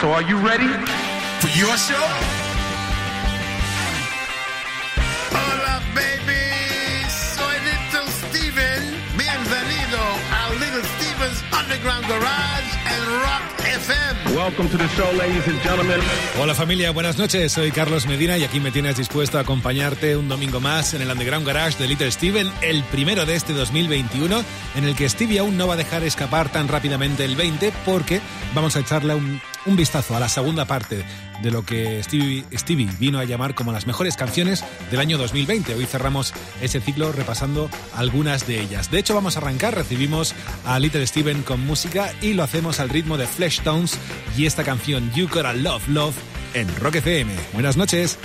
So are you ready? For your show? Hola, baby. Soy Little Steven. Bienvenido a Little Steven's Underground Garage and Rock FM. Welcome to the show, ladies and gentlemen. Hola familia, buenas noches. Soy Carlos Medina y aquí me tienes dispuesto a acompañarte un domingo más en el Underground Garage de Little Steven, el primero de este 2021, en el que Stevie aún no va a dejar escapar tan rápidamente el 20 porque vamos a echarle un, un vistazo a la segunda parte de lo que Stevie, Stevie vino a llamar como las mejores canciones del año 2020. Hoy cerramos ese ciclo repasando algunas de ellas. De hecho, vamos a arrancar. Recibimos a Little Steven con música y lo hacemos al ritmo de Flesh Tones y esta canción You Gotta Love Love en Rock FM. Buenas noches.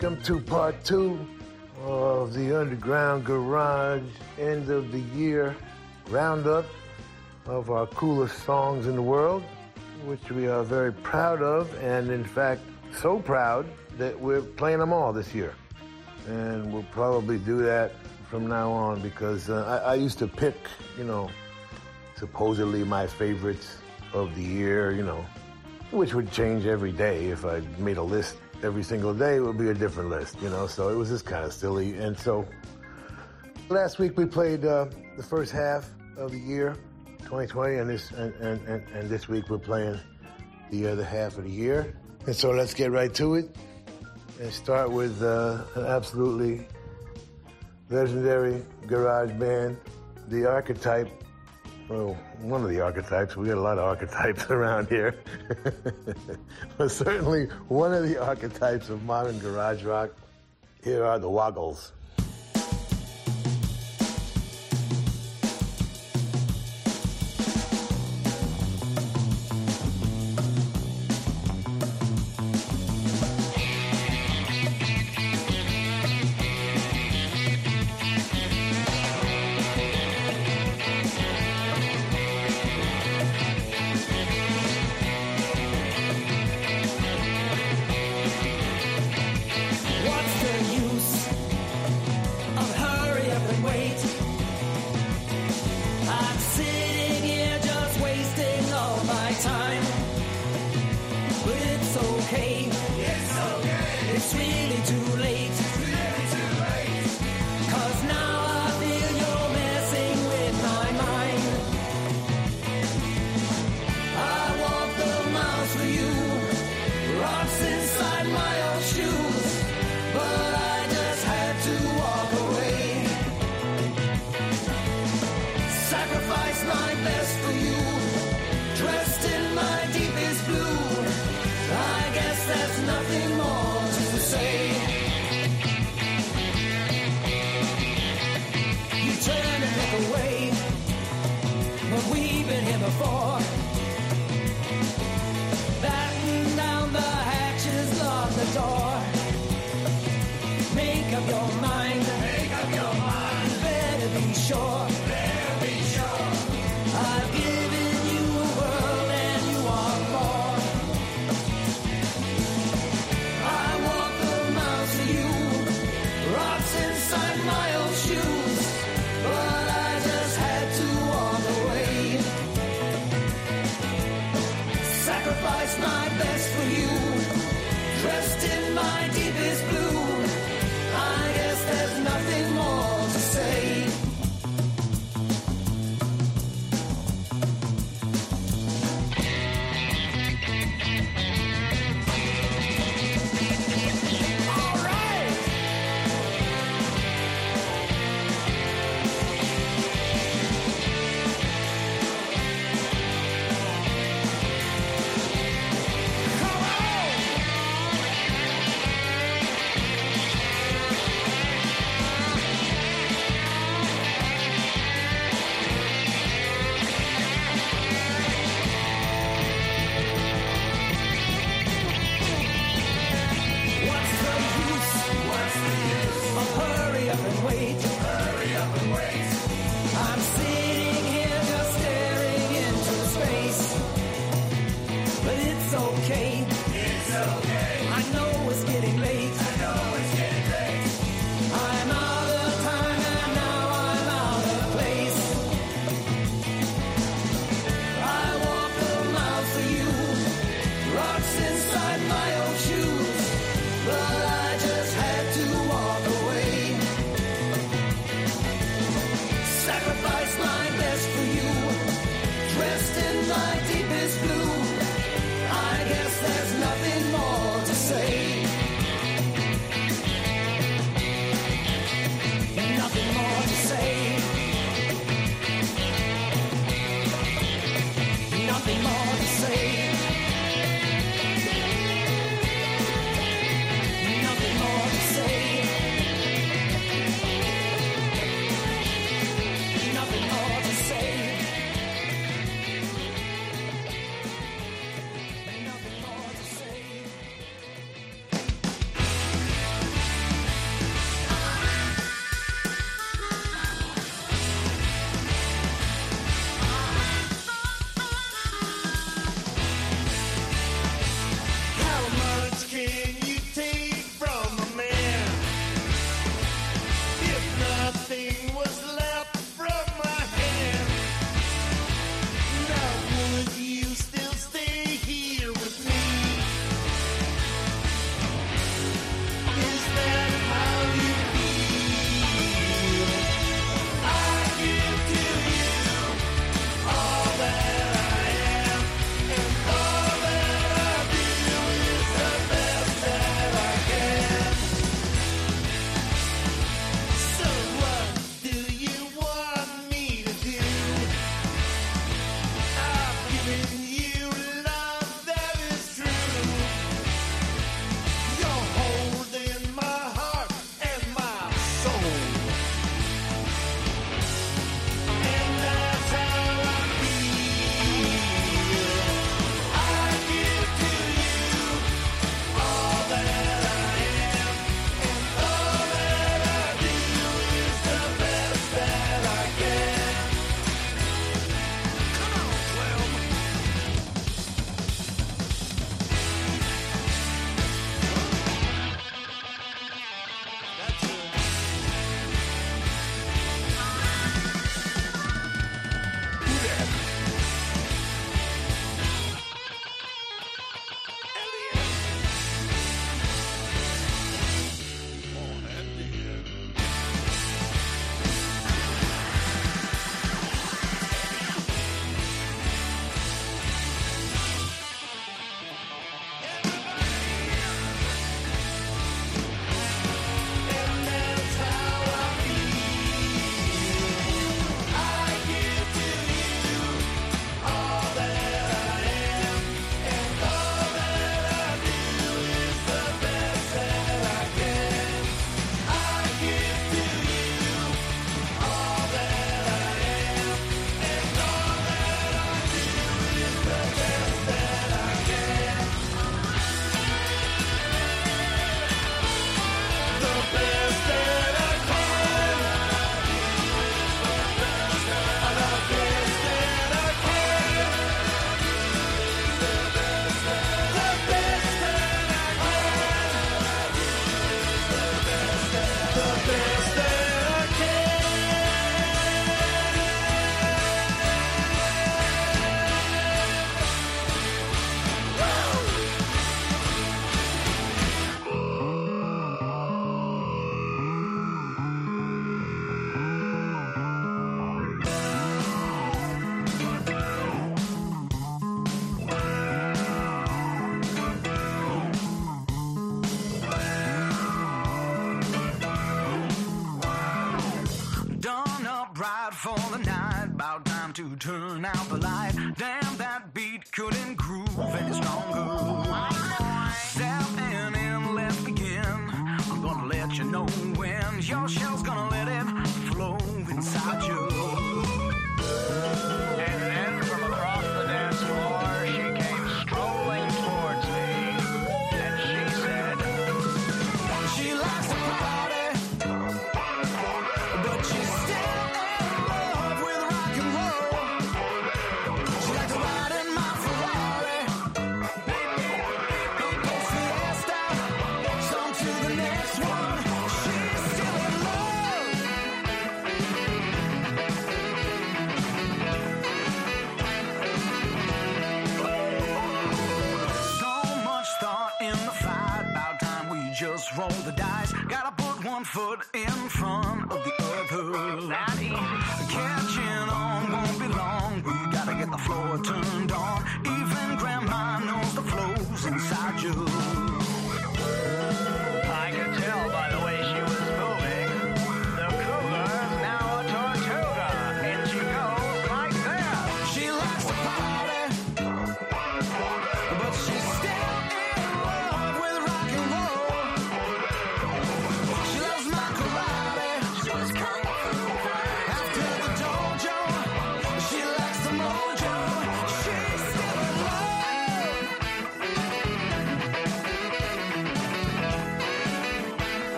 Welcome to part two of the Underground Garage end of the year roundup of our coolest songs in the world, which we are very proud of, and in fact, so proud that we're playing them all this year. And we'll probably do that from now on because uh, I, I used to pick, you know, supposedly my favorites of the year, you know, which would change every day. If I made a list every single day, would be a different list, you know. So it was just kind of silly. And so last week we played uh, the first half of the year, 2020, and this and, and, and, and this week we're playing the other half of the year. And so let's get right to it and start with uh, an absolutely legendary garage band, the archetype well, one of the archetypes. We got a lot of archetypes around here. but certainly one of the archetypes of modern garage rock. Here are the Woggles.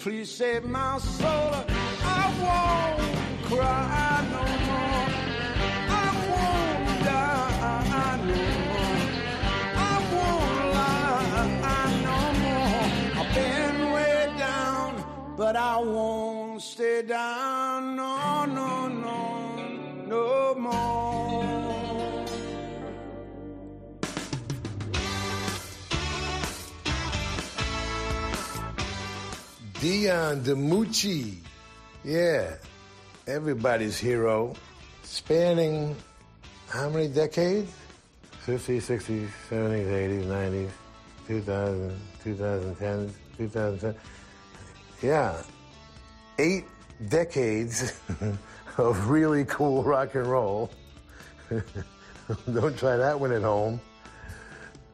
Please save my soul. I won't cry no more. I won't die no more. I won't lie no more. I've been way down, but I won't stay down. Dion DiMucci. Yeah, everybody's hero. Spanning how many decades? 50s, 60s, 70s, 80s, 90s, 2000, 2010, 2010. Yeah, eight decades of really cool rock and roll. Don't try that one at home.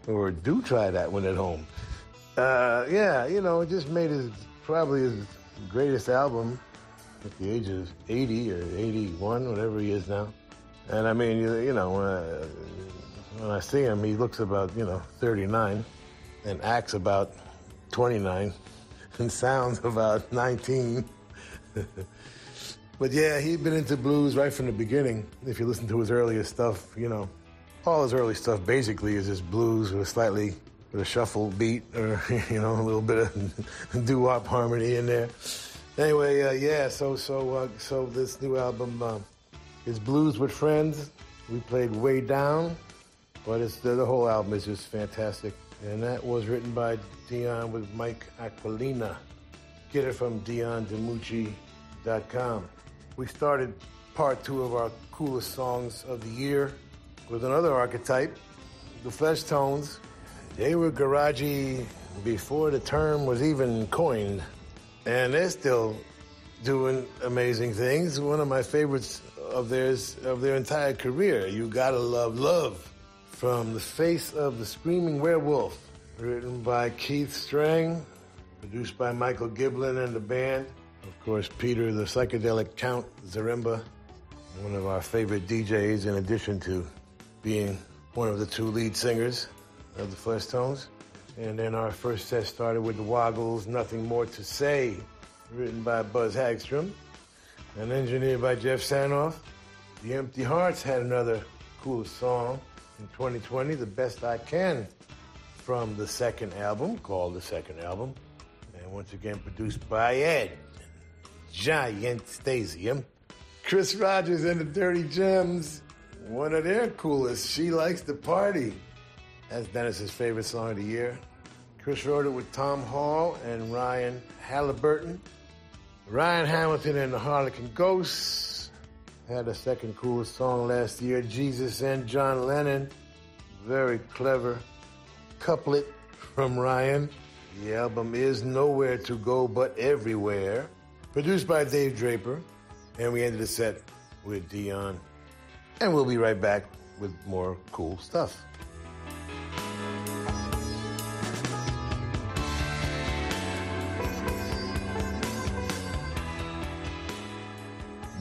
Or do try that one at home. Uh, yeah, you know, it just made his probably his greatest album at the age of 80 or 81, whatever he is now. And I mean, you, you know, uh, when I see him, he looks about, you know, 39 and acts about 29 and sounds about 19. but yeah, he'd been into blues right from the beginning. If you listen to his earliest stuff, you know, all his early stuff basically is just blues with a slightly with a shuffle beat or you know a little bit of doo-wop harmony in there. Anyway, uh, yeah. So so uh, so this new album uh, is blues with friends. We played way down, but it's the, the whole album is just fantastic. And that was written by Dion with Mike Aquilina. Get it from DionDimucci.com. We started part two of our coolest songs of the year with another archetype, the Flesh Tones. They were garagey before the term was even coined, and they're still doing amazing things. One of my favorites of theirs of their entire career, "You Gotta Love Love," from the face of the Screaming Werewolf, written by Keith Streng, produced by Michael Giblin and the band. Of course, Peter the psychedelic Count Zaremba, one of our favorite DJs, in addition to being one of the two lead singers of the Flesh Tones. And then our first set started with the Woggles, Nothing More to Say, written by Buzz Hagstrom and engineered by Jeff Sanoff. The Empty Hearts had another cool song in 2020, The Best I Can, from the second album, called the second album. And once again produced by Ed, Giant Stasium. Chris Rogers and the Dirty Gems, one of their coolest. She likes to party. That's Dennis's favorite song of the year. Chris wrote it with Tom Hall and Ryan Halliburton. Ryan Hamilton and the Harlequin Ghosts had a second coolest song last year, Jesus and John Lennon. Very clever couplet from Ryan. The album is Nowhere to Go But Everywhere. Produced by Dave Draper. And we ended the set with Dion. And we'll be right back with more cool stuff.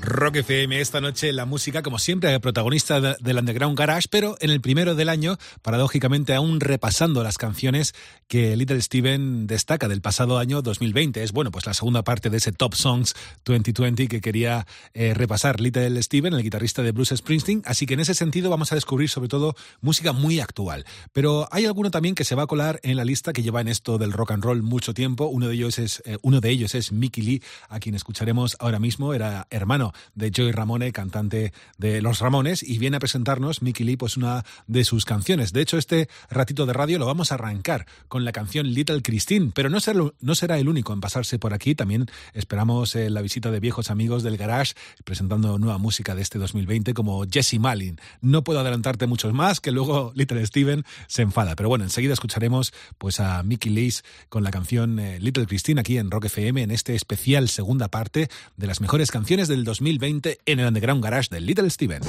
Rock FM esta noche la música como siempre protagonista de- del Underground Garage pero en el primero del año paradójicamente aún repasando las canciones que Little Steven destaca del pasado año 2020 es bueno pues la segunda parte de ese Top Songs 2020 que quería eh, repasar Little Steven el guitarrista de Bruce Springsteen. Así que en ese sentido vamos a descubrir sobre todo música muy actual. Pero hay alguno también que se va a colar en la lista que lleva en esto del rock and roll mucho tiempo. Uno de ellos es eh, uno de ellos es Mickey Lee a quien escucharemos ahora mismo. Era hermano de Joey Ramone, cantante de Los Ramones, y viene a presentarnos Mickey Lee, pues una de sus canciones. De hecho, este ratito de radio lo vamos a arrancar con la canción Little Christine, pero no será, no será el único en pasarse por aquí. También esperamos eh, la visita de viejos amigos del Garage, presentando nueva música de este 2020, como Jesse Malin. No puedo adelantarte muchos más, que luego Little Steven se enfada. Pero bueno, enseguida escucharemos pues a Mickey Lee con la canción eh, Little Christine aquí en Rock FM, en este especial segunda parte de las mejores canciones del 2020 en el Underground Garage Little Steven.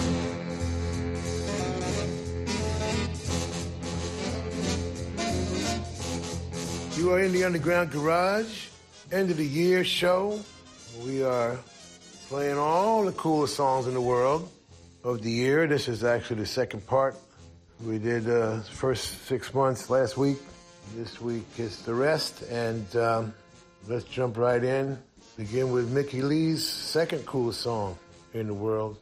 You are in the Underground Garage, end of the year show. We are playing all the coolest songs in the world of the year. This is actually the second part. We did uh, first six months last week. This week is the rest, and um, let's jump right in. Begin with Mickey Leigh's second coolest song in the world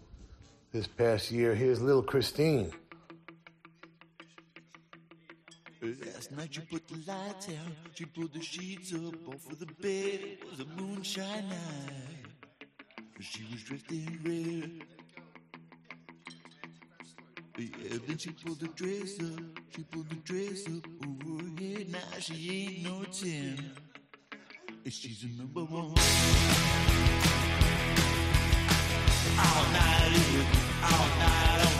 this past year. Here's Little Christine. Last night you put the lights out, you pulled the sheets up off of the bed. It was a moonshine night. She was dressed in red. Yeah, then she pulled the dress up, she pulled the dress up over her head. Now she ain't no ten. She's a number one. All night, all night on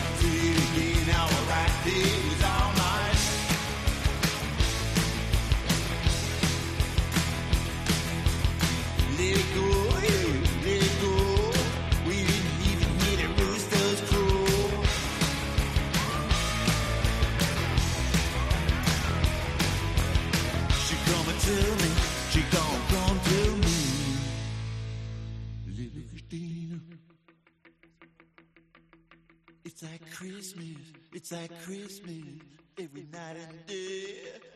Christmas, it's like Christmas, every night and day.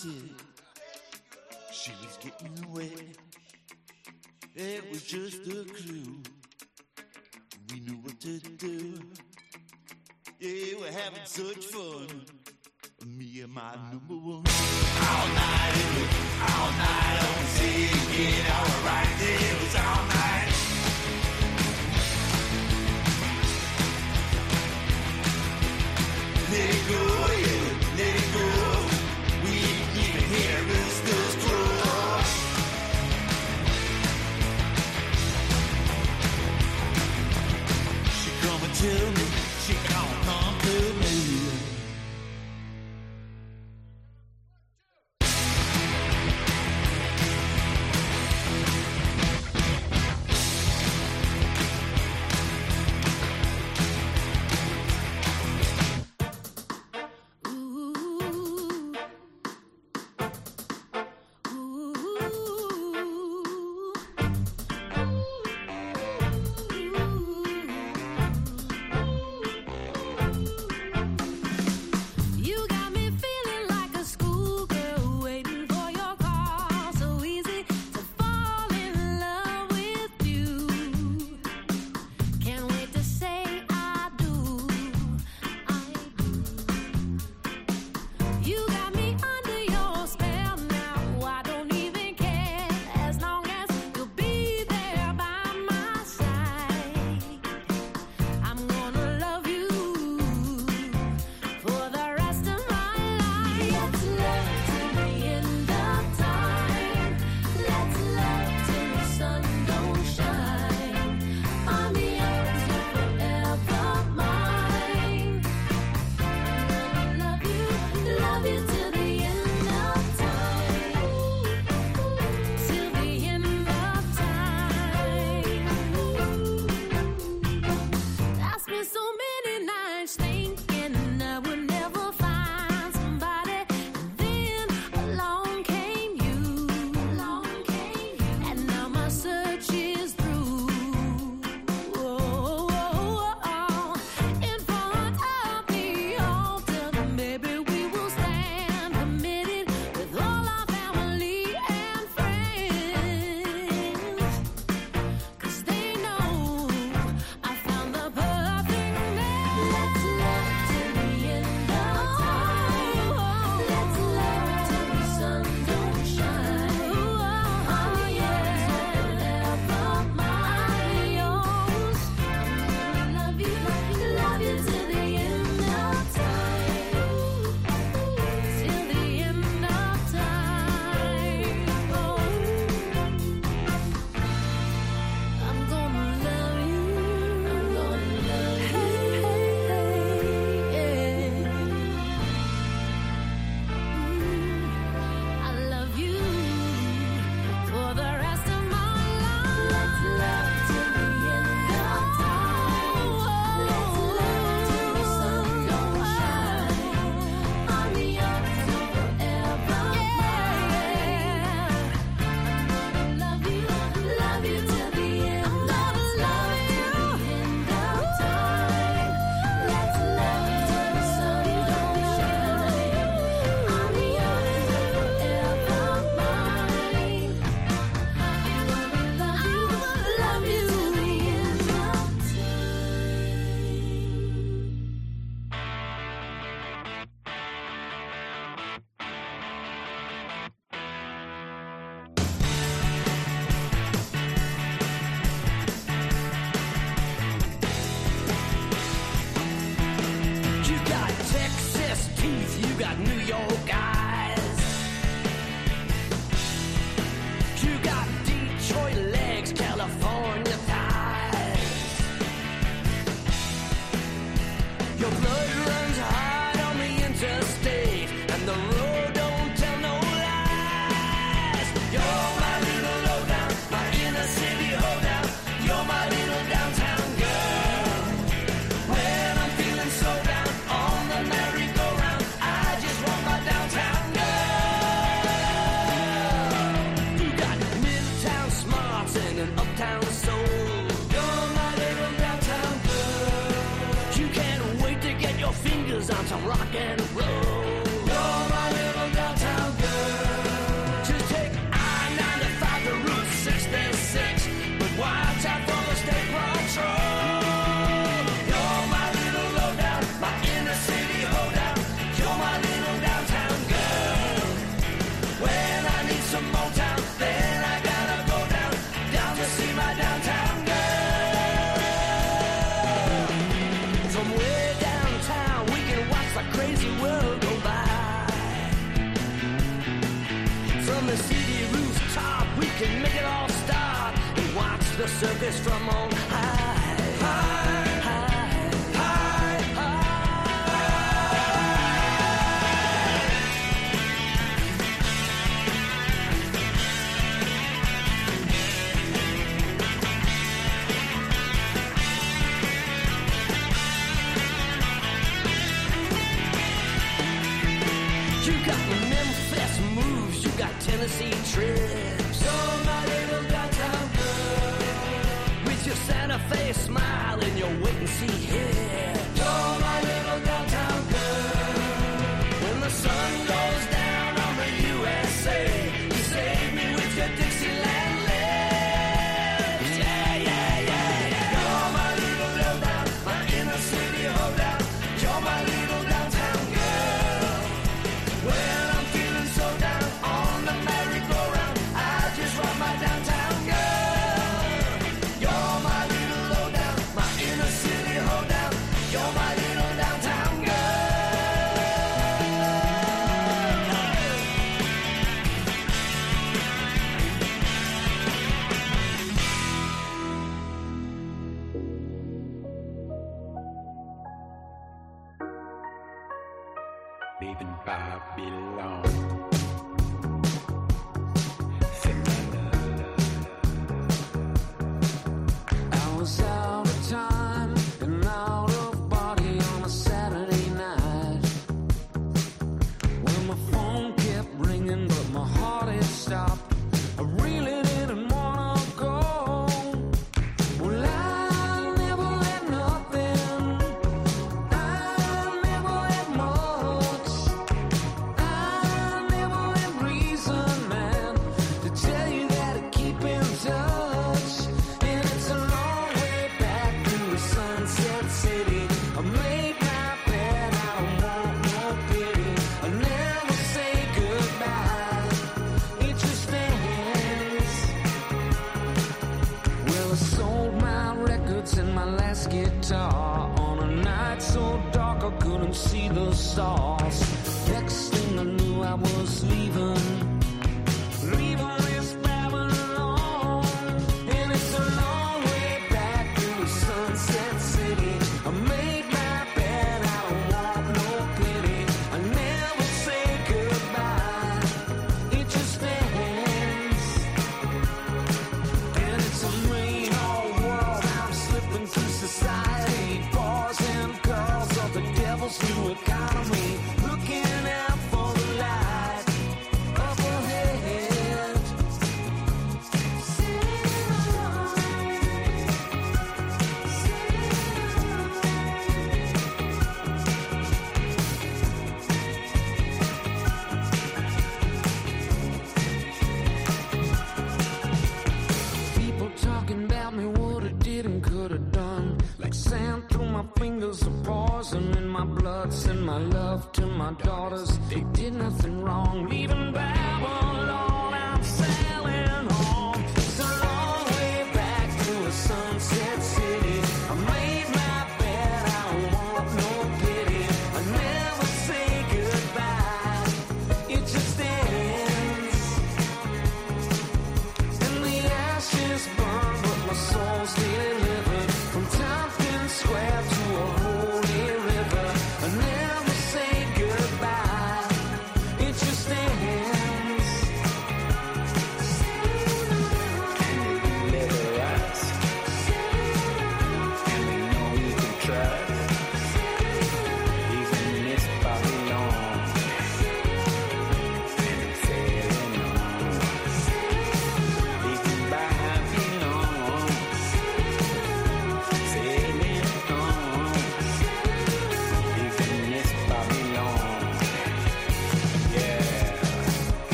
Tequila she was getting wet. It was just a clue. We knew what to do. Yeah, we're having such fun. Me and my number one. All night, all night on singing, alright, it was all night.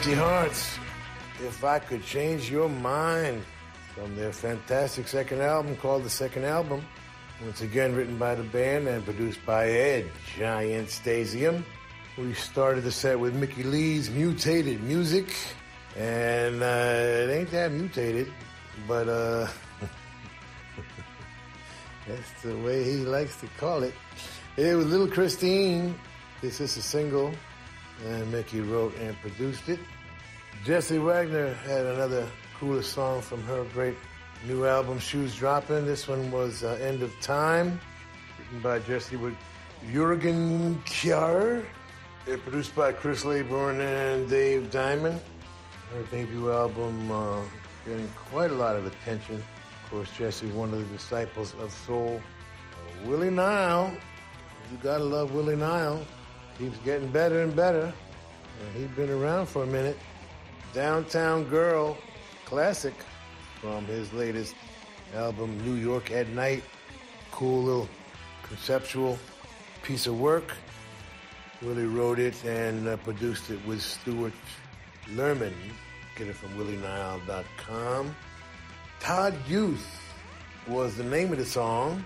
Empty Hearts, If I Could Change Your Mind, from their fantastic second album called The Second Album. Once again, written by the band and produced by Ed Giant Stasium. We started the set with Mickey Leigh's Mutated Music, and uh, it ain't that mutated, but uh, that's the way he likes to call it. It was Little Christine. This is a single, and Mickey wrote and produced it. Jessie Wagner had another coolest song from her great new album, Shoes Dropping. This one was uh, End of Time, written by Jessie with Jurgen Kjaer. It produced by Chris Layburn and Dave Diamond. Her debut album uh, getting quite a lot of attention. Of course, Jessie, one of the disciples of soul. Uh, Willie Nile, you gotta love Willie Nile. Keeps getting better and better. He's been around for a minute. Downtown Girl, classic from his latest album, New York at Night. Cool little conceptual piece of work. Willie wrote it and uh, produced it with Stewart Lerman. Get it from willienile.com. Todd Youth was the name of the song,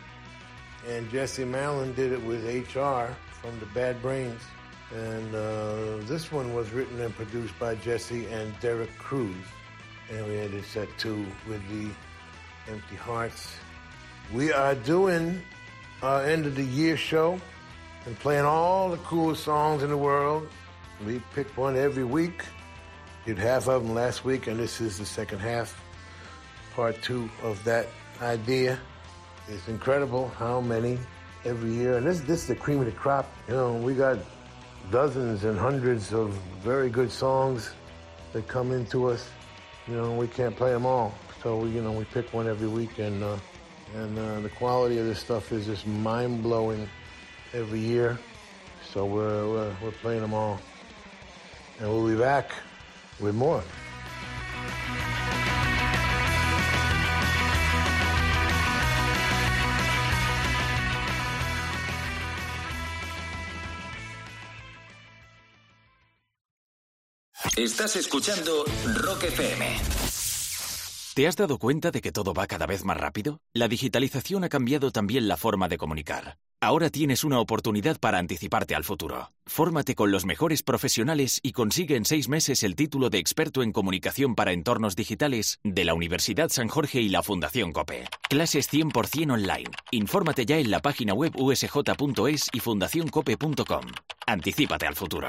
and Jesse Malin did it with HR from the Bad Brains. And uh, this one was written and produced by Jesse and Derek Cruz. And we ended set two with the Empty Hearts. We are doing our end of the year show and playing all the coolest songs in the world. We pick one every week. Did half of them last week, and this is the second half, part two of that idea. It's incredible how many every year, and this this is the cream of the crop. You know, we got dozens and hundreds of very good songs that come into us. You know, we can't play them all, so we, you know we pick one every week and uh, and uh, the quality of this stuff is just mind blowing every year. So we're, we're we're playing them all, and we'll be back with more. Estás escuchando Rock FM. ¿Te has dado cuenta de que todo va cada vez más rápido? La digitalización ha cambiado también la forma de comunicar. Ahora tienes una oportunidad para anticiparte al futuro. Fórmate con los mejores profesionales y consigue en seis meses el título de experto en comunicación para entornos digitales de la Universidad San Jorge y la Fundación COPE. Clases 100% online. Infórmate ya en la página web usj.es y fundacioncope.com. Anticípate al futuro.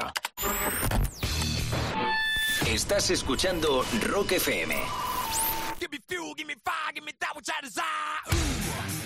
Estás escuchando Rock FM. Give me fuel, give me fire, give me that which I desire. Ooh.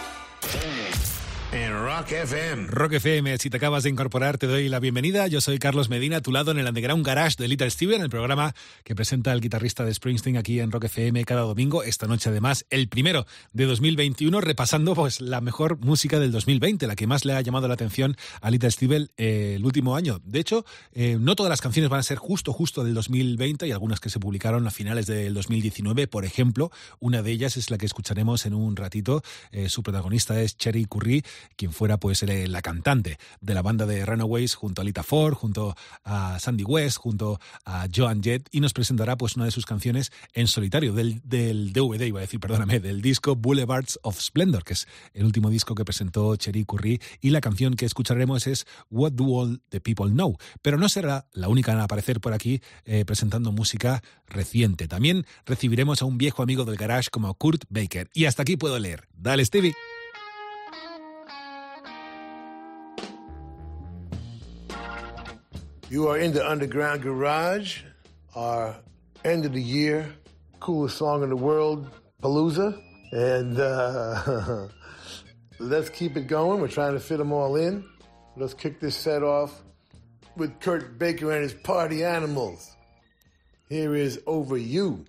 Rock FM. Rock FM, si te acabas de incorporar, te doy la bienvenida. Yo soy Carlos Medina, a tu lado en el Underground Garage de Little Steven, el programa que presenta el guitarrista de Springsteen aquí en Rock FM cada domingo. Esta noche, además, el primero de 2021, repasando pues la mejor música del 2020, la que más le ha llamado la atención a Little Steven eh, el último año. De hecho, eh, no todas las canciones van a ser justo, justo del 2020, y algunas que se publicaron a finales del 2019. Por ejemplo, una de ellas es la que escucharemos en un ratito. Eh, su protagonista es Cherry Curry, quien fuera pues eh, la cantante de la banda de Runaways junto a Lita Ford, junto a Sandy West, junto a Joan Jett y nos presentará pues una de sus canciones en solitario del, del DVD, iba a decir, perdóname, del disco Boulevards of Splendor, que es el último disco que presentó Cherie Curry y la canción que escucharemos es What Do All the People Know, pero no será la única en aparecer por aquí eh, presentando música reciente. También recibiremos a un viejo amigo del garage como Kurt Baker. Y hasta aquí puedo leer. Dale, Stevie. You are in the Underground Garage, our end of the year coolest song in the world, Palooza. And uh, let's keep it going. We're trying to fit them all in. Let's kick this set off with Kurt Baker and his party animals. Here is Over You.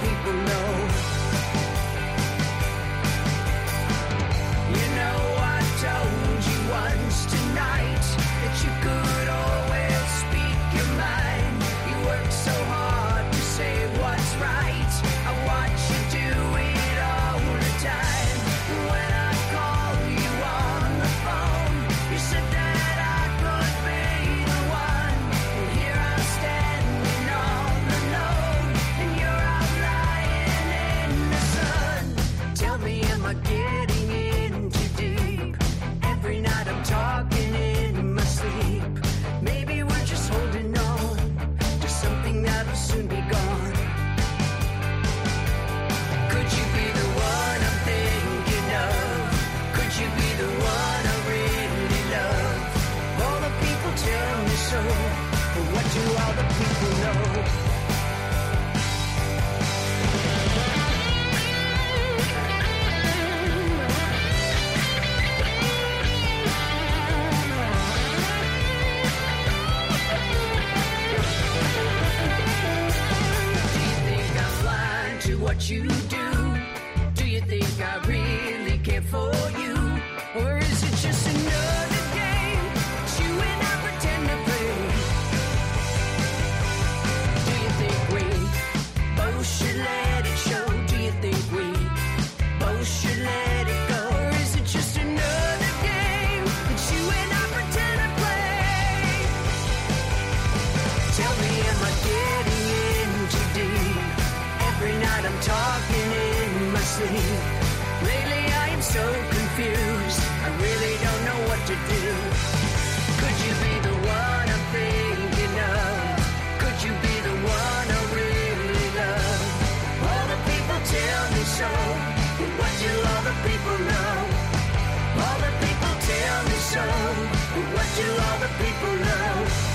people know. see. Really, I am so confused. I really don't know what to do. Could you be the one I'm thinking of? Could you be the one I really love? All the people tell me so, but what do all the people know? All the people tell me so, but what do all the people know?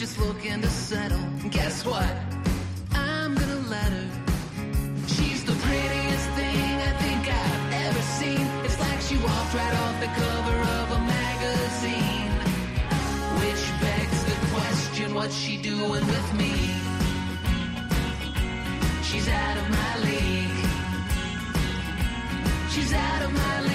just looking to settle. Guess what? I'm gonna let her. She's the prettiest thing I think I've ever seen. It's like she walked right off the cover of a magazine. Which begs the question, what's she doing with me? She's out of my league. She's out of my league.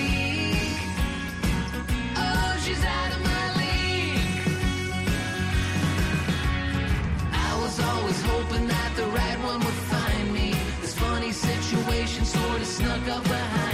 around.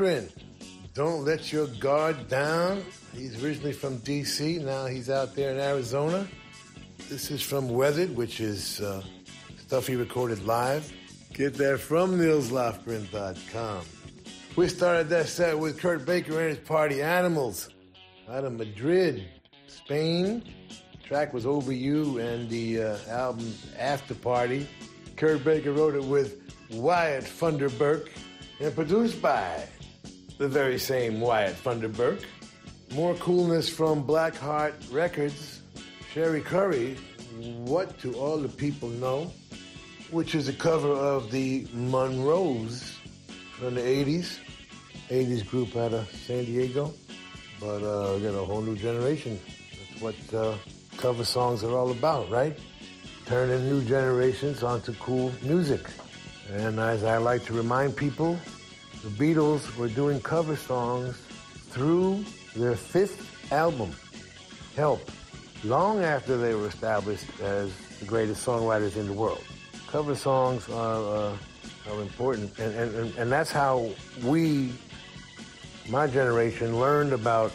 Lofgren, Don't Let Your Guard Down. He's originally from D.C., now he's out there in Arizona. This is from Weathered, which is uh, stuff he recorded live. Get that from nilslofgren.com. We started that set with Kurt Baker and his party Animals out of Madrid, Spain. The track was Over You and the uh, album After Party. Kurt Baker wrote it with Wyatt Funderburk and produced by the very same Wyatt Funderburk. More coolness from Blackheart Records. Cherie Currie, What Do All the People Know? Which is a cover of the Monroes from the 80s. 80s group out of San Diego. But uh, a whole new generation. That's what uh, cover songs are all about, right? Turning new generations onto cool music. And as I like to remind people, the Beatles were doing cover songs through their fifth album, Help, long after they were established as the greatest songwriters in the world. Cover songs are, uh, are important, and, and, and- that's how we, my generation, learned about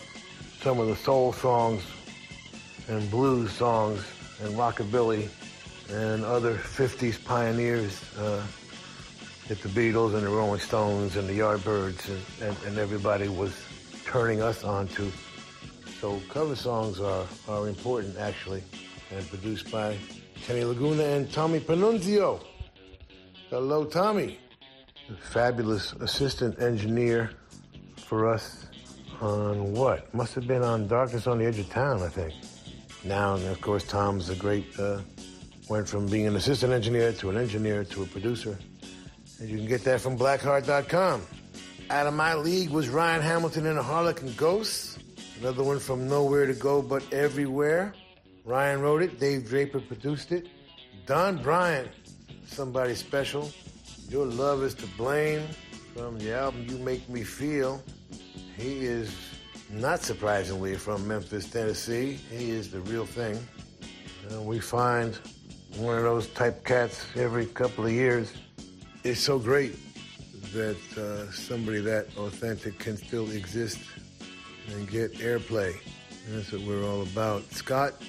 some of the soul songs and blues songs and rockabilly and other 50s pioneers. Uh, that the Beatles and the Rolling Stones and the Yardbirds and, and, and everybody was turning us on to. So cover songs are, are important actually and produced by Kenny Laguna and Tommy Panunzio. Hello, Tommy. Fabulous assistant engineer for us on what? Must have been on Darkness on the Edge of Town, I think. Now, and of course, Tom's a great, uh, went from being an assistant engineer to an engineer to a producer. And you can get that from blackheart.com. Out of my league was Ryan Hamilton and the Harlequin Ghosts. Another one from Nowhere to Go But Everywhere. Ryan wrote it, Dave Draper produced it. Don Bryant, somebody special. Your love is to blame from the album You Make Me Feel. He is not surprisingly from Memphis, Tennessee. He is the real thing. Uh, we find one of those type cats every couple of years. It's so great that uh, somebody that authentic can still exist and get airplay. And that's what we're all about. Scott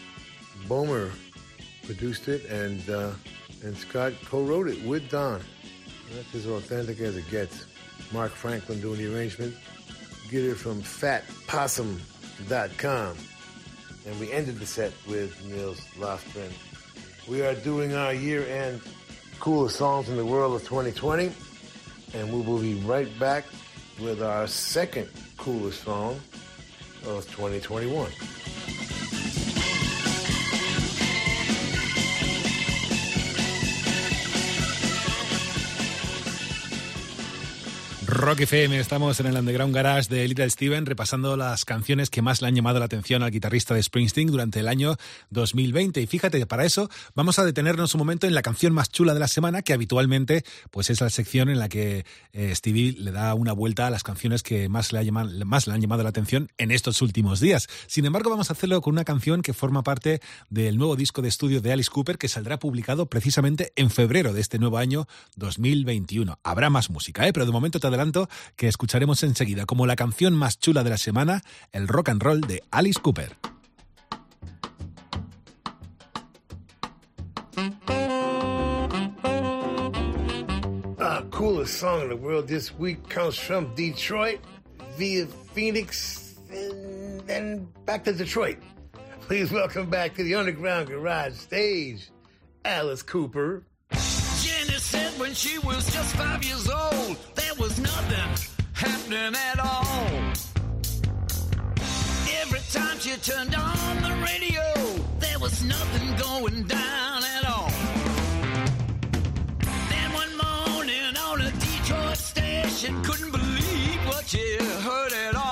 Bomar produced it, and uh, and Scott co-wrote it with Don. That's as authentic as it gets. Mark Franklin doing the arrangement. Get it from fatpossum.com. And we ended the set with Nils Lofgren. We are doing our year-end coolest songs in the world of 2020, and we will be right back with our second coolest song of 2021. Rock FM, estamos en el Underground Garage de Little Steven repasando las canciones que más le han llamado la atención al guitarrista de Springsteen durante el año 2020. Y fíjate, para eso vamos a detenernos un momento en la canción más chula de la semana, que habitualmente pues es la sección en la que eh, Stevie le da una vuelta a las canciones que más le, ha llamado, más le han llamado la atención en estos últimos días. Sin embargo, vamos a hacerlo con una canción que forma parte del nuevo disco de estudio de Alice Cooper, que saldrá publicado precisamente en febrero de este nuevo año 2021. Habrá más música, ¿eh? pero de momento te adelanto que escucharemos enseguida como la canción más chula de la semana, el rock and roll de Alice Cooper. Our coolest song in the world this week comes from Detroit via Phoenix and then back to Detroit. Please welcome back to the Underground Garage stage, Alice Cooper. when she was just five years old. There was nothing happening at all. Every time she turned on the radio, there was nothing going down at all. Then one morning on a Detroit station, couldn't believe what she heard at all.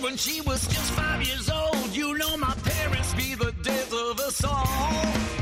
when she was just five years old. You know my parents be the death of us all.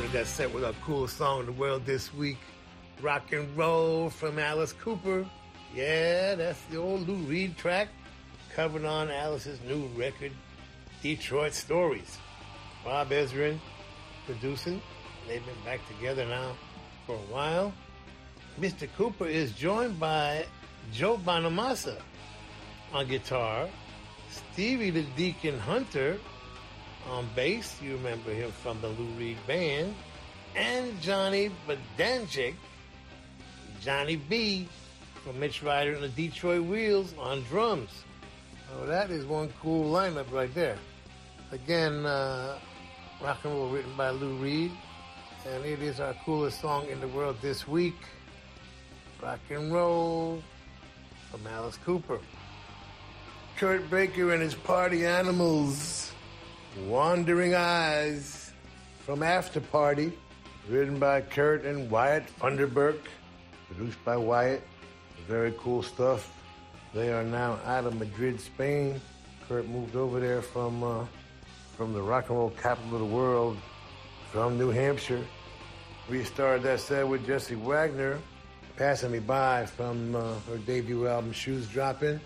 Started that set with our coolest song in the world this week, Rock and Roll from Alice Cooper. Yeah, that's the old Lou Reed track, covered on Alice's new record, Detroit Stories. Bob Ezrin producing. They've been back together now for a while. Mr. Cooper is joined by Joe Bonamassa on guitar, Stevie the Deacon Hunter on bass. You remember him from the Lou Reed Band. And Johnny Badanjek, Johnny B from Mitch Ryder and the Detroit Wheels on drums. Oh, that is one cool lineup right there. Again, uh, rock and roll written by Lou Reed. And it is our coolest song in the world this week. Rock and roll from Alice Cooper. Kurt Baker and his party animals. Wandering Eyes from After Party, written by Kurt and Wyatt Funderburk, produced by Wyatt. Very cool stuff. They are now out of Madrid, Spain. Kurt moved over there from uh, from the rock and roll capital of the world, from New Hampshire. We started that set with Jessie Wagner, passing me by from uh, her debut album Shoes Dropping.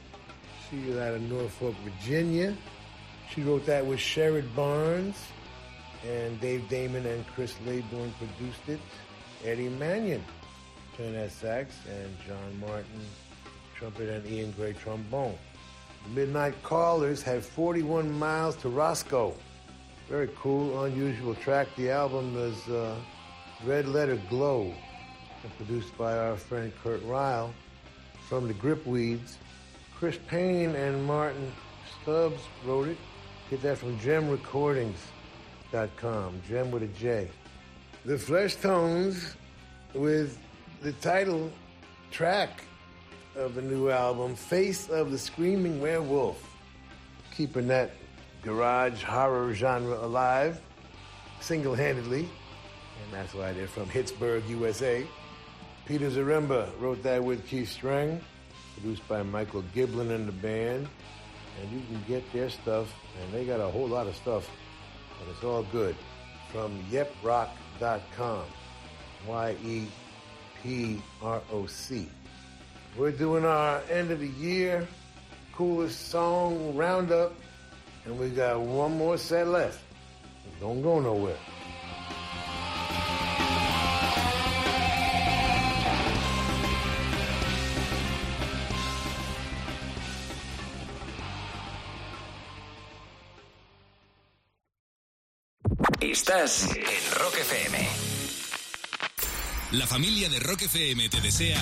She is out of Norfolk, Virginia. She wrote that with Sherrod Barnes, and Dave Damon and Chris Laybourne produced it. Eddie Mannion that sax, and John Martin trumpet and Ian Gray trombone. Midnight Callers had 41 miles to Roscoe. Very cool, unusual track. The album is uh, Red Letter Glow, produced by our friend Kurt Reil from the Gripweeds. Chris Payne and Martin Stubbs wrote it. Get that from jemrecordings.com, jem with a J. The Fleshtones with the title track of the new album, Face of the Screaming Werewolf. Keeping that garage horror genre alive single handedly. And that's why they're from Pittsburgh, USA. Peter Zaremba wrote that with Keith Streng, produced by Michael Giblin and the band. And you can get their stuff, and they got a whole lot of stuff, and it's all good, from yeprock.com. Y E P R O C. We're doing our end of the year coolest song roundup, and we got one more set left. Don't go nowhere. Estás en Rock FM. La familia de Rock FM te desea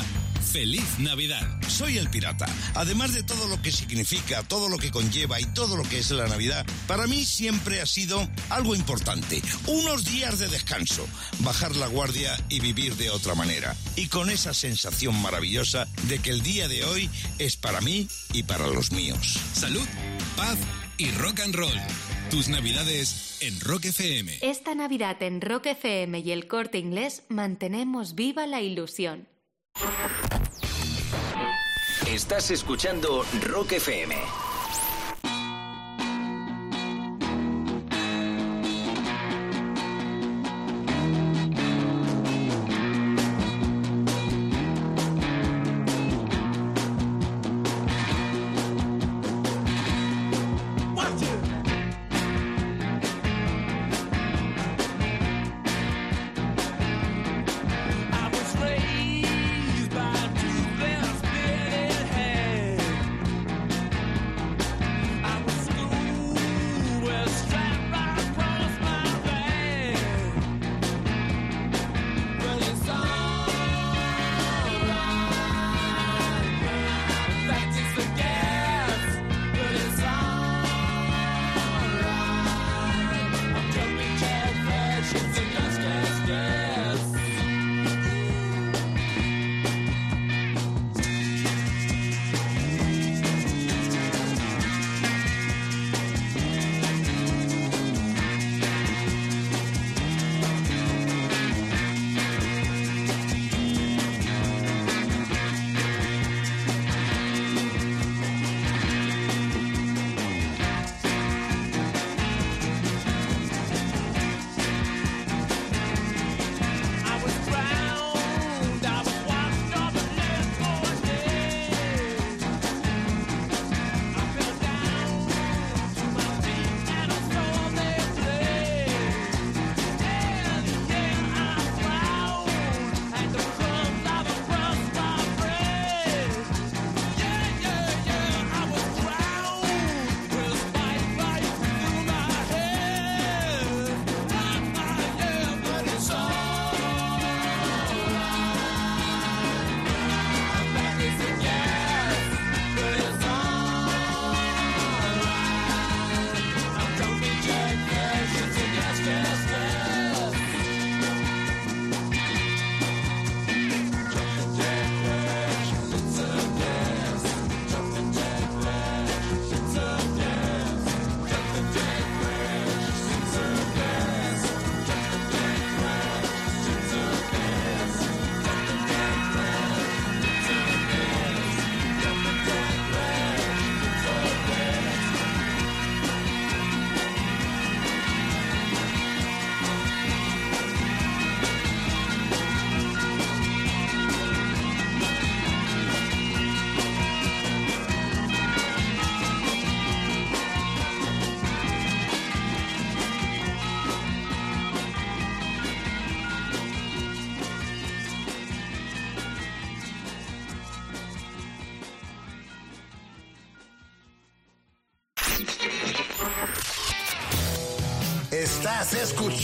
feliz Navidad. Soy el pirata. Además de todo lo que significa, todo lo que conlleva y todo lo que es la Navidad, para mí siempre ha sido algo importante. Unos días de descanso, bajar la guardia y vivir de otra manera. Y con esa sensación maravillosa de que el día de hoy es para mí y para los míos. Salud, paz y rock and roll. Tus navidades en Rock FM. Esta Navidad en Rock FM y el Corte Inglés mantenemos viva la ilusión. Estás escuchando Rock FM.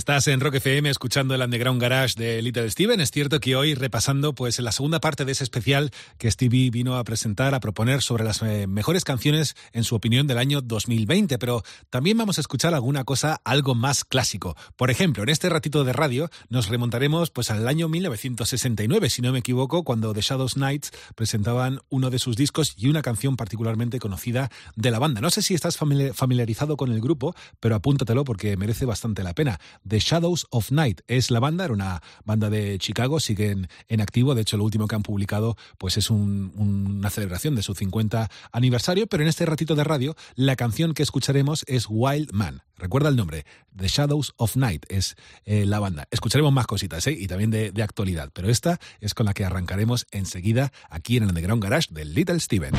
Estás en Rock FM escuchando el Underground Garage de Little Steven. Es cierto que hoy repasando pues la segunda parte de ese especial que Stevie vino a presentar, a proponer sobre las eh, mejores canciones en su opinión del año 2020, pero también vamos a escuchar alguna cosa algo más clásico. Por ejemplo, en este ratito de radio nos remontaremos pues al año 1969, si no me equivoco, cuando The Shadows Knights presentaban uno de sus discos y una canción particularmente conocida de la banda. No sé si estás famili- familiarizado con el grupo, pero apúntatelo porque merece bastante la pena. The Shadows of Night es la banda, era una banda de Chicago, siguen en activo, de hecho lo último que han publicado pues es un- una celebración de su 50 aniversario, pero en este ratito de radio la canción que escucharemos es Wild Man. Recuerda el nombre, The Shadows of Night es eh, la banda. Escucharemos más cositas ¿eh? y también de, de actualidad, pero esta es con la que arrancaremos enseguida aquí en el Underground Garage del Little Steven.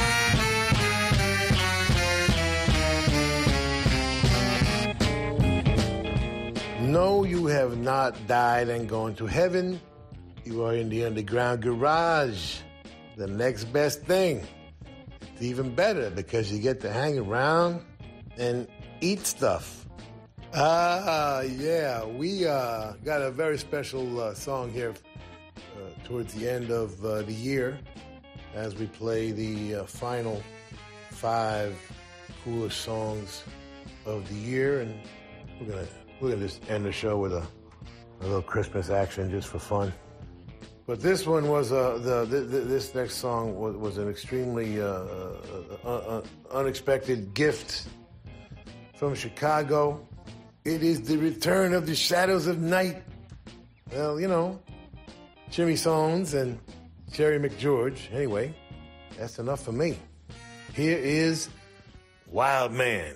No, you have not died and gone to heaven. You are in the underground garage. The next best thing. It's even better because you get to hang around and eat stuff. Ah, yeah. We uh, got a very special uh, song here uh, towards the end of uh, the year as we play the uh, final five coolest songs of the year. And we're to we're gonna just end the show with a, a little Christmas action just for fun. But this one was uh, the, the, this next song was, was an extremely uh, uh, uh, unexpected gift from Chicago. It is the return of the Shadows of Knight. Well, you know, Jimmy Sohns and Jerry McGeorge. Anyway, that's enough for me. Here is Wild Man.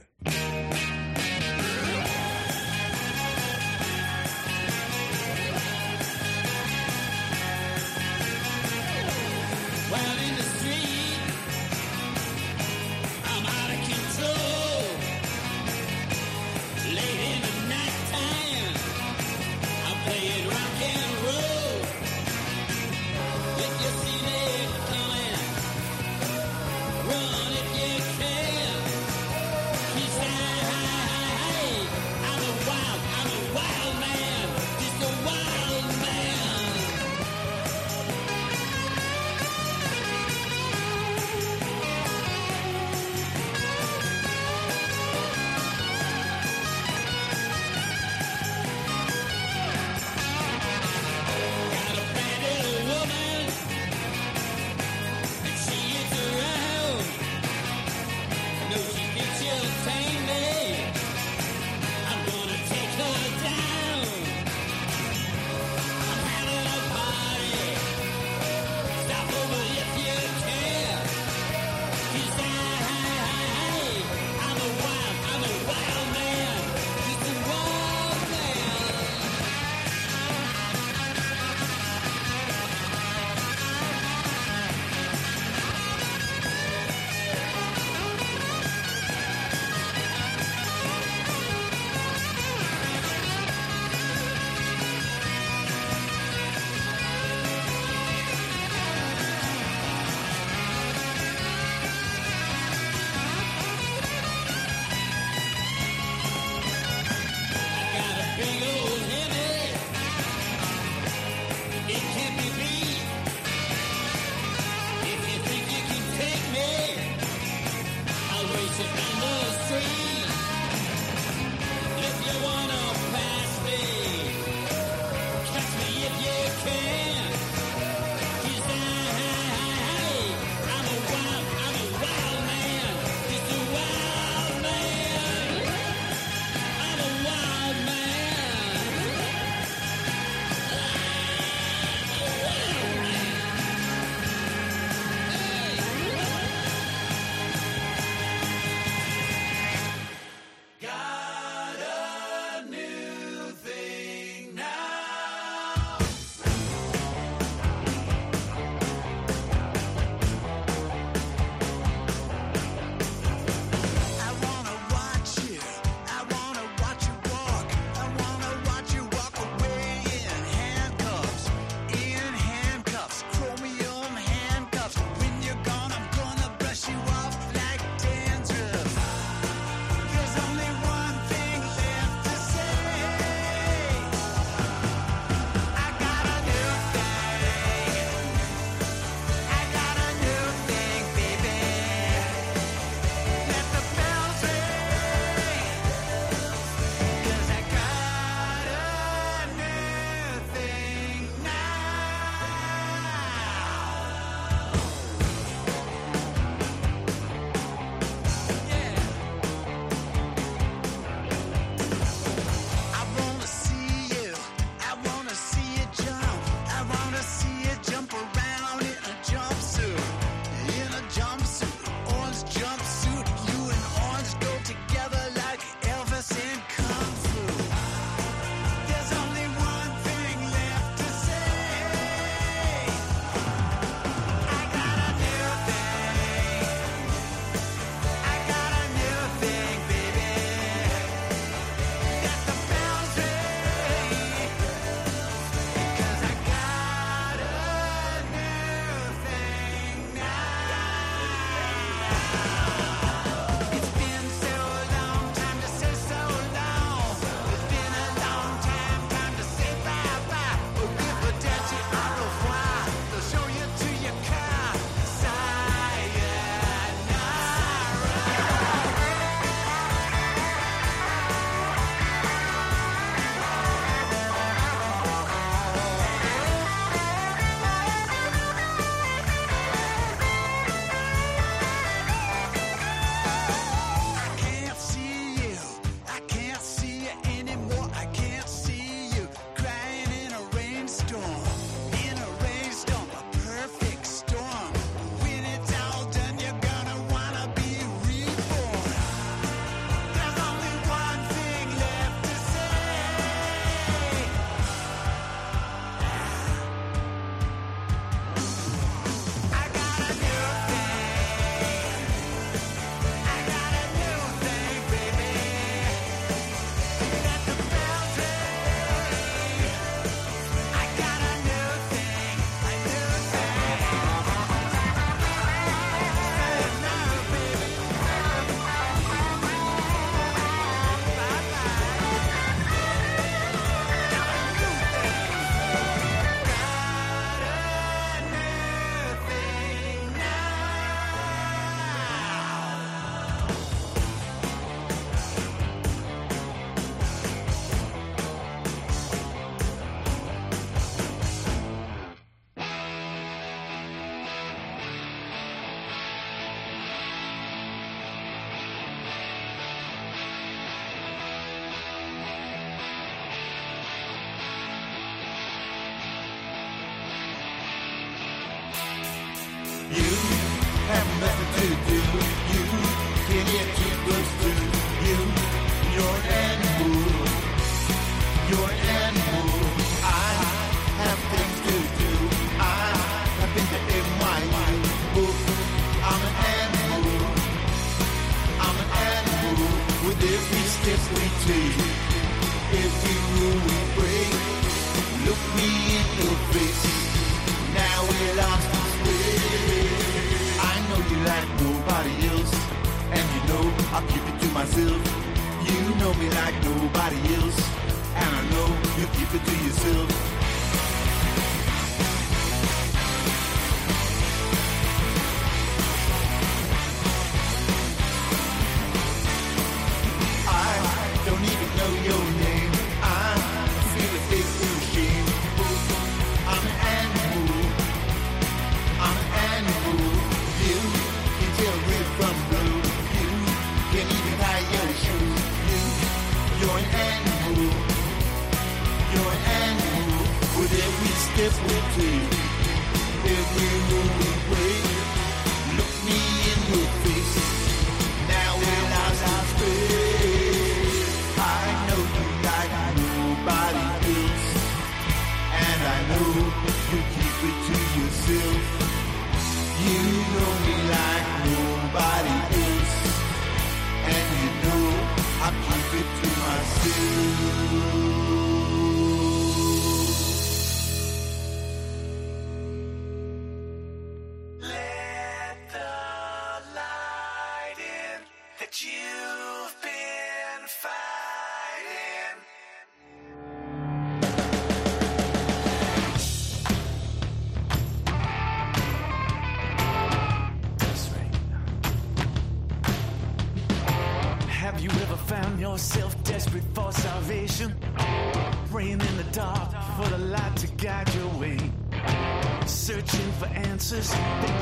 Answers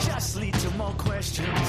just lead to more questions.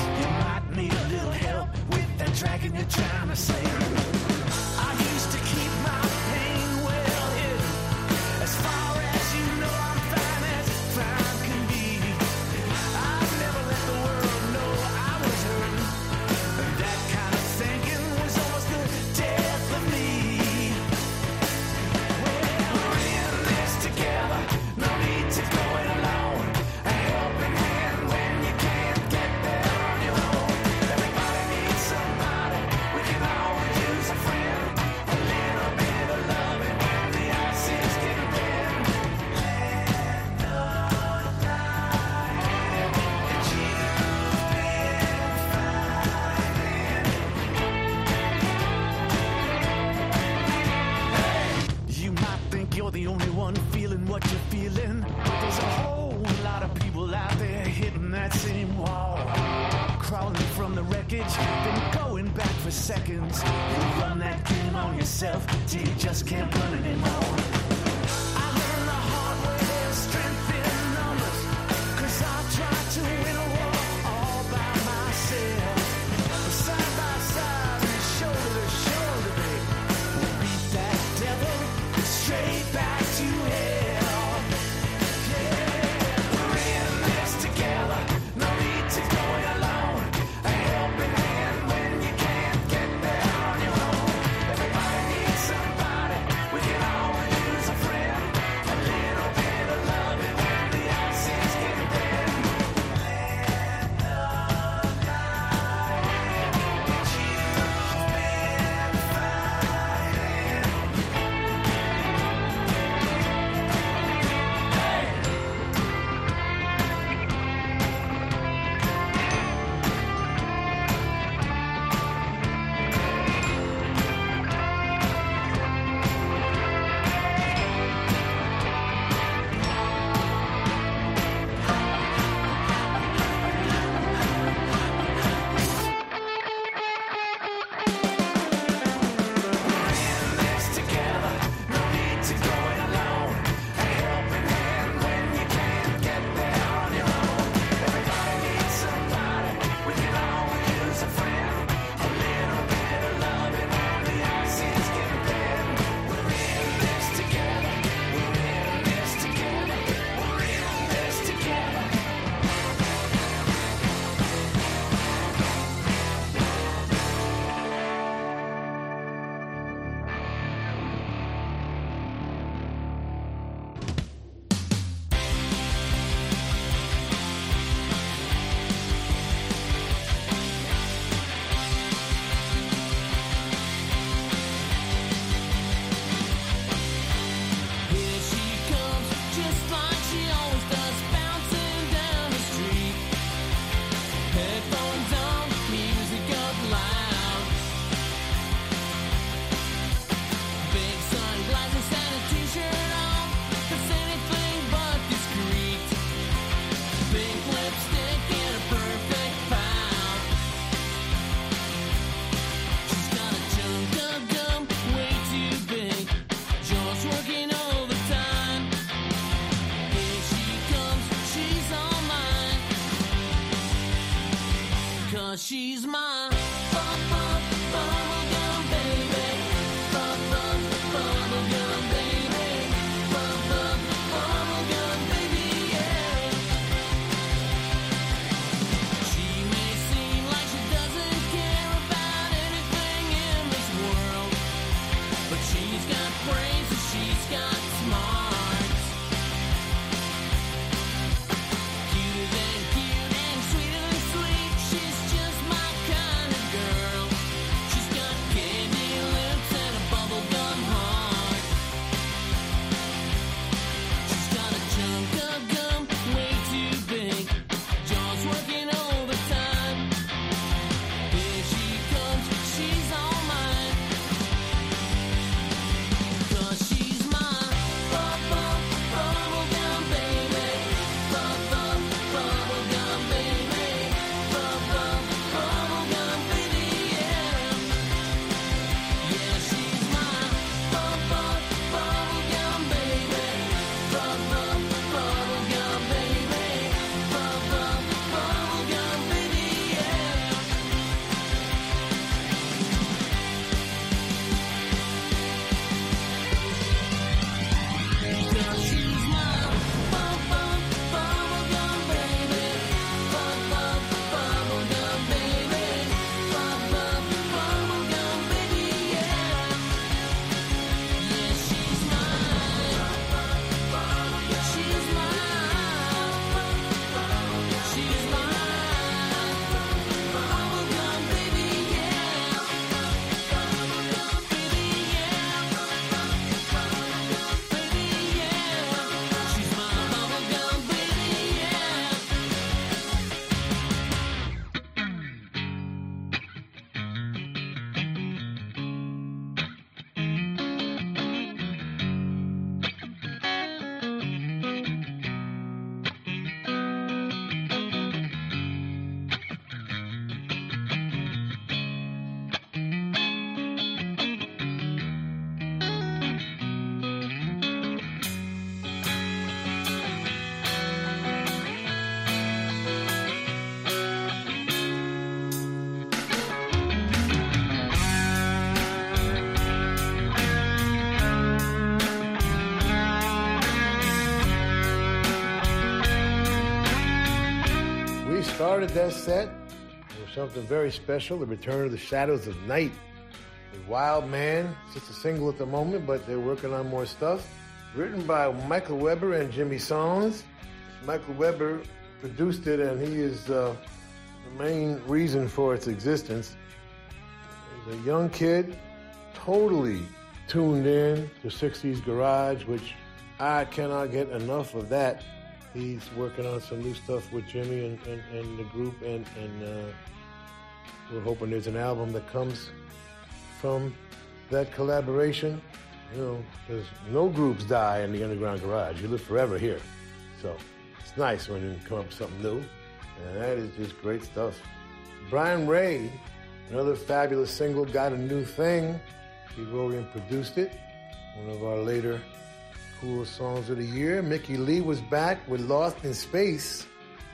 Started that set with something very special, The Return of the Shadows of Knight. The Wild Man, it's just a single at the moment, but they're working on more stuff. Written by Michael Weber and Jimmy Sohns. Michael Weber produced it, and he is uh, the main reason for its existence. He's a young kid, totally tuned in to 60s Garage, which I cannot get enough of that. He's working on some new stuff with Jimmy and, and, and the group, and, and uh, we're hoping there's an album that comes from that collaboration. You know, because no groups die in the underground garage. You live forever here. So it's nice when you come up with something new. And that is just great stuff. Brian Ray, another fabulous single, got a new thing. He wrote and produced it. One of our later cool songs of the year. Mickey Leigh was back with Lost in Space.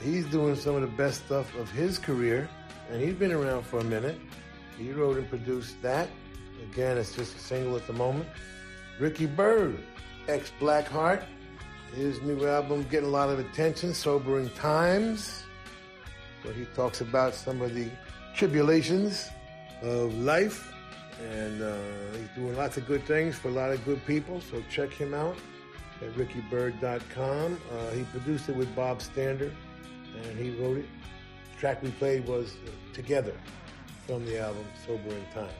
He's doing some of the best stuff of his career, and he's been around for a minute. He wrote and produced that. Again, it's just a single at the moment. Ricky Byrd, ex Blackheart. His new album getting a lot of attention, Sobering Times, where he talks about some of the tribulations of life. And uh, he's doing lots of good things for a lot of good people, so check him out at rickybyrd.com. Uh, he produced it with Bob Stander, and he wrote it. The track we played was uh, Together from the album Sobering Times.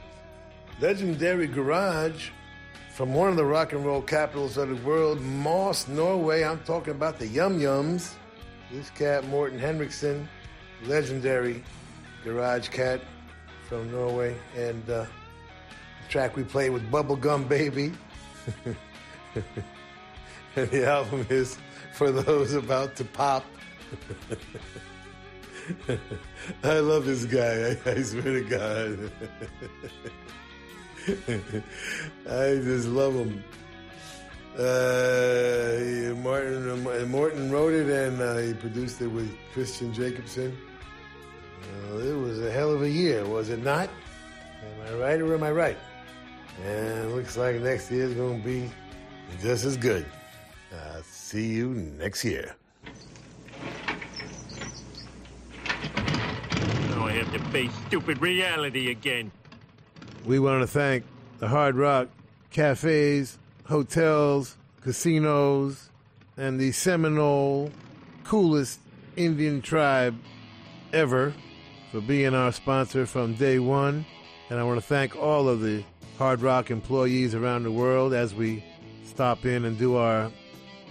Legendary Garage from one of the rock and roll capitals of the world, Moss, Norway. I'm talking about the Yum Yums. This cat, Morten Henriksen, legendary garage cat from Norway. And uh, the track we played was Bubblegum Baby. and the album is For Those About to Pop. I love this guy. I, I swear to God. I just love him. Uh, Martin uh, Morten wrote it and uh, he produced it with Christian Jacobson. It was a hell of a year, was it not? Am I right or am I right? And looks like next year's going to be just as good. Uh, see you next year. Now I have to face stupid reality again. We want to thank the Hard Rock cafes, hotels, casinos, and the Seminole coolest Indian tribe ever for being our sponsor from day one. And I want to thank all of the Hard Rock employees around the world as we stop in and do our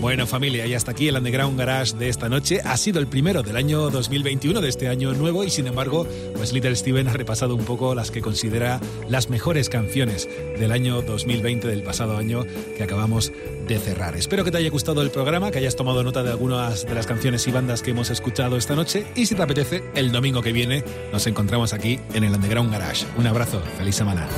Bueno familia, y hasta aquí el Underground Garage de esta noche. Ha sido el primero del año 2021, de este año nuevo, y sin embargo, pues Little Steven ha repasado un poco las que considera las mejores canciones del año 2020, del pasado año que acabamos de cerrar. Espero que te haya gustado el programa, que hayas tomado nota de algunas de las canciones y bandas que hemos escuchado esta noche, y si te apetece, el domingo que viene nos encontramos aquí en el Underground Garage. Un abrazo, feliz semana.